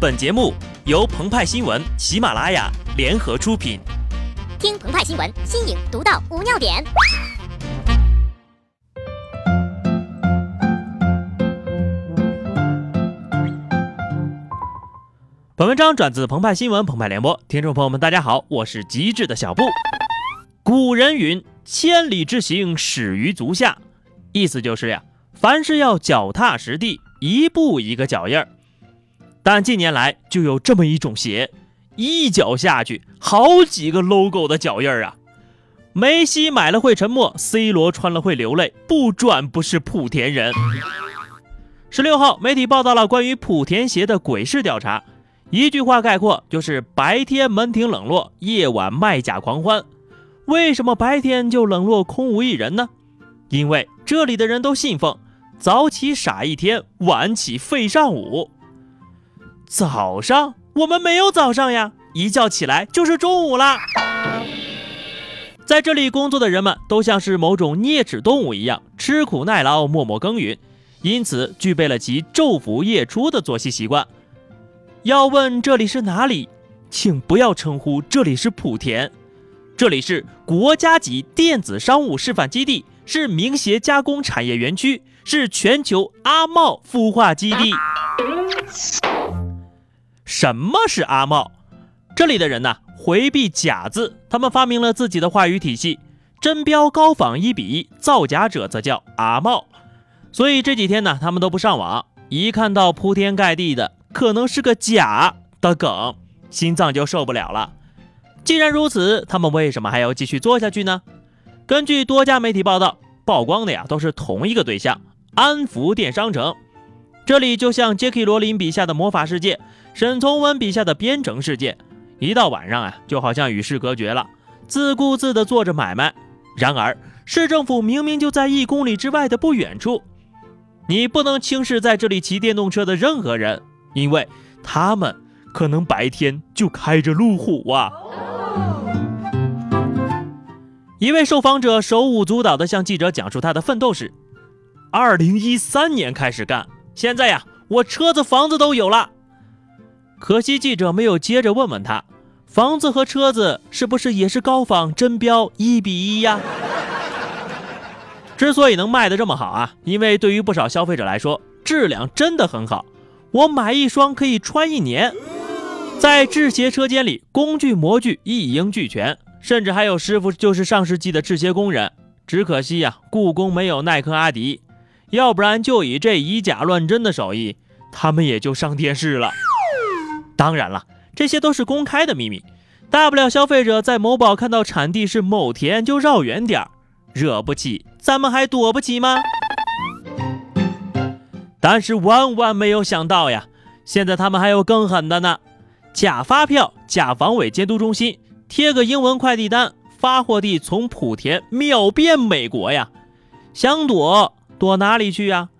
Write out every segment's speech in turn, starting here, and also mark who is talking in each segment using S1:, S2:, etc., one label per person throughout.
S1: 本节目由澎湃新闻、喜马拉雅联合出品。
S2: 听澎湃新闻，新颖独到，无尿点。
S1: 本文章转自澎湃新闻、澎湃联播，听众朋友们，大家好，我是极致的小布。古人云：“千里之行，始于足下。”意思就是呀，凡事要脚踏实地，一步一个脚印儿。但近年来就有这么一种鞋，一脚下去，好几个 logo 的脚印儿啊！梅西买了会沉默，C 罗穿了会流泪，不转不是莆田人。十六号，媒体报道了关于莆田鞋的鬼市调查。一句话概括就是白天门庭冷落，夜晚卖假狂欢。为什么白天就冷落空无一人呢？因为这里的人都信奉早起傻一天，晚起废上午。早上我们没有早上呀，一觉起来就是中午啦。在这里工作的人们都像是某种啮齿动物一样，吃苦耐劳，默默耕耘，因此具备了其昼伏夜出的作息习惯。要问这里是哪里，请不要称呼这里是莆田，这里是国家级电子商务示范基地，是名鞋加工产业园区，是全球阿茂孵化基地。什么是阿茂？这里的人呢，回避假字，他们发明了自己的话语体系，真标高仿一比一，造假者则叫阿茂。所以这几天呢，他们都不上网，一看到铺天盖地的。可能是个假的梗，心脏就受不了了。既然如此，他们为什么还要继续做下去呢？根据多家媒体报道，曝光的呀都是同一个对象——安福电商城。这里就像杰克罗琳笔下的魔法世界，沈从文笔下的边城世界。一到晚上啊，就好像与世隔绝了，自顾自地做着买卖。然而，市政府明明就在一公里之外的不远处，你不能轻视在这里骑电动车的任何人。因为他们可能白天就开着路虎啊！一位受访者手舞足蹈地向记者讲述他的奋斗史：二零一三年开始干，现在呀，我车子房子都有了。可惜记者没有接着问问他，房子和车子是不是也是高仿真标一比一呀？之所以能卖得这么好啊，因为对于不少消费者来说，质量真的很好。我买一双可以穿一年，在制鞋车间里，工具模具一应俱全，甚至还有师傅就是上世纪的制鞋工人。只可惜呀，故宫没有耐克、阿迪，要不然就以这以假乱真的手艺，他们也就上电视了。当然了，这些都是公开的秘密，大不了消费者在某宝看到产地是某田就绕远点儿，惹不起，咱们还躲不起吗？但是万万没有想到呀！现在他们还有更狠的呢，假发票、假防伪监督中心，贴个英文快递单，发货地从莆田秒变美国呀！想躲躲哪里去呀？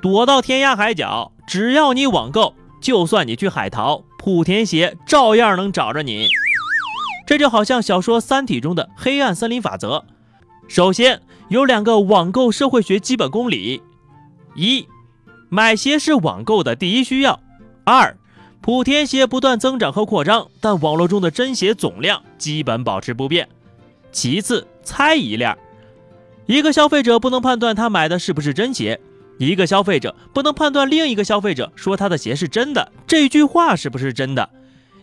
S1: 躲到天涯海角，只要你网购，就算你去海淘，莆田鞋照样能找着你。这就好像小说《三体》中的黑暗森林法则。首先有两个网购社会学基本公理：一。买鞋是网购的第一需要。二，莆田鞋不断增长和扩张，但网络中的真鞋总量基本保持不变。其次，猜疑链，一个消费者不能判断他买的是不是真鞋，一个消费者不能判断另一个消费者说他的鞋是真的这句话是不是真的，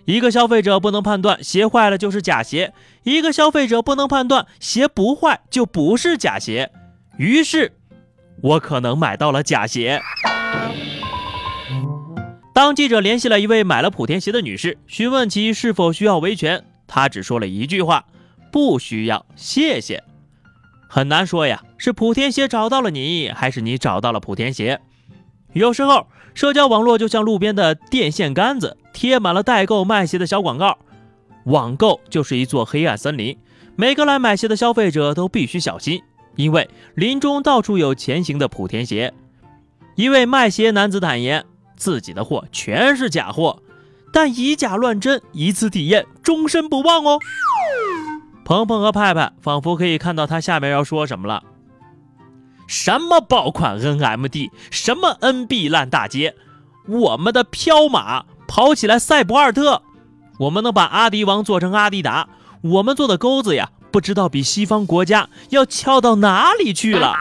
S1: 一个消费者不能判断鞋坏了就是假鞋，一个消费者不能判断鞋不坏就不是假鞋。于是，我可能买到了假鞋。当记者联系了一位买了莆田鞋的女士，询问其是否需要维权，她只说了一句话：“不需要，谢谢。”很难说呀，是莆田鞋找到了你，还是你找到了莆田鞋？有时候，社交网络就像路边的电线杆子，贴满了代购卖鞋的小广告。网购就是一座黑暗森林，每个来买鞋的消费者都必须小心，因为林中到处有前行的莆田鞋。一位卖鞋男子坦言。自己的货全是假货，但以假乱真，一次体验终身不忘哦。鹏鹏和派派仿佛可以看到他下面要说什么了：什么爆款 NMD，什么 NB 烂大街，我们的飘马跑起来赛博尔特，我们能把阿迪王做成阿迪达，我们做的钩子呀，不知道比西方国家要翘到哪里去了。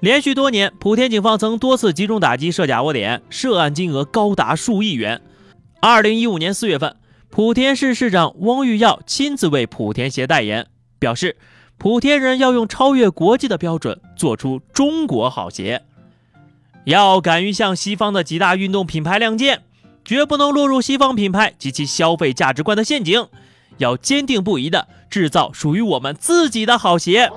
S1: 连续多年，莆田警方曾多次集中打击涉假窝点，涉案金额高达数亿元。二零一五年四月份，莆田市市长汪玉耀亲自为莆田鞋代言，表示莆田人要用超越国际的标准做出中国好鞋，要敢于向西方的几大运动品牌亮剑，绝不能落入西方品牌及其消费价值观的陷阱，要坚定不移地制造属于我们自己的好鞋。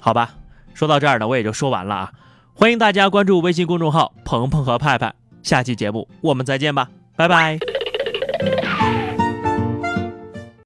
S1: 好吧。说到这儿呢，我也就说完了啊！欢迎大家关注微信公众号“鹏鹏和派派”，下期节目我们再见吧，拜拜。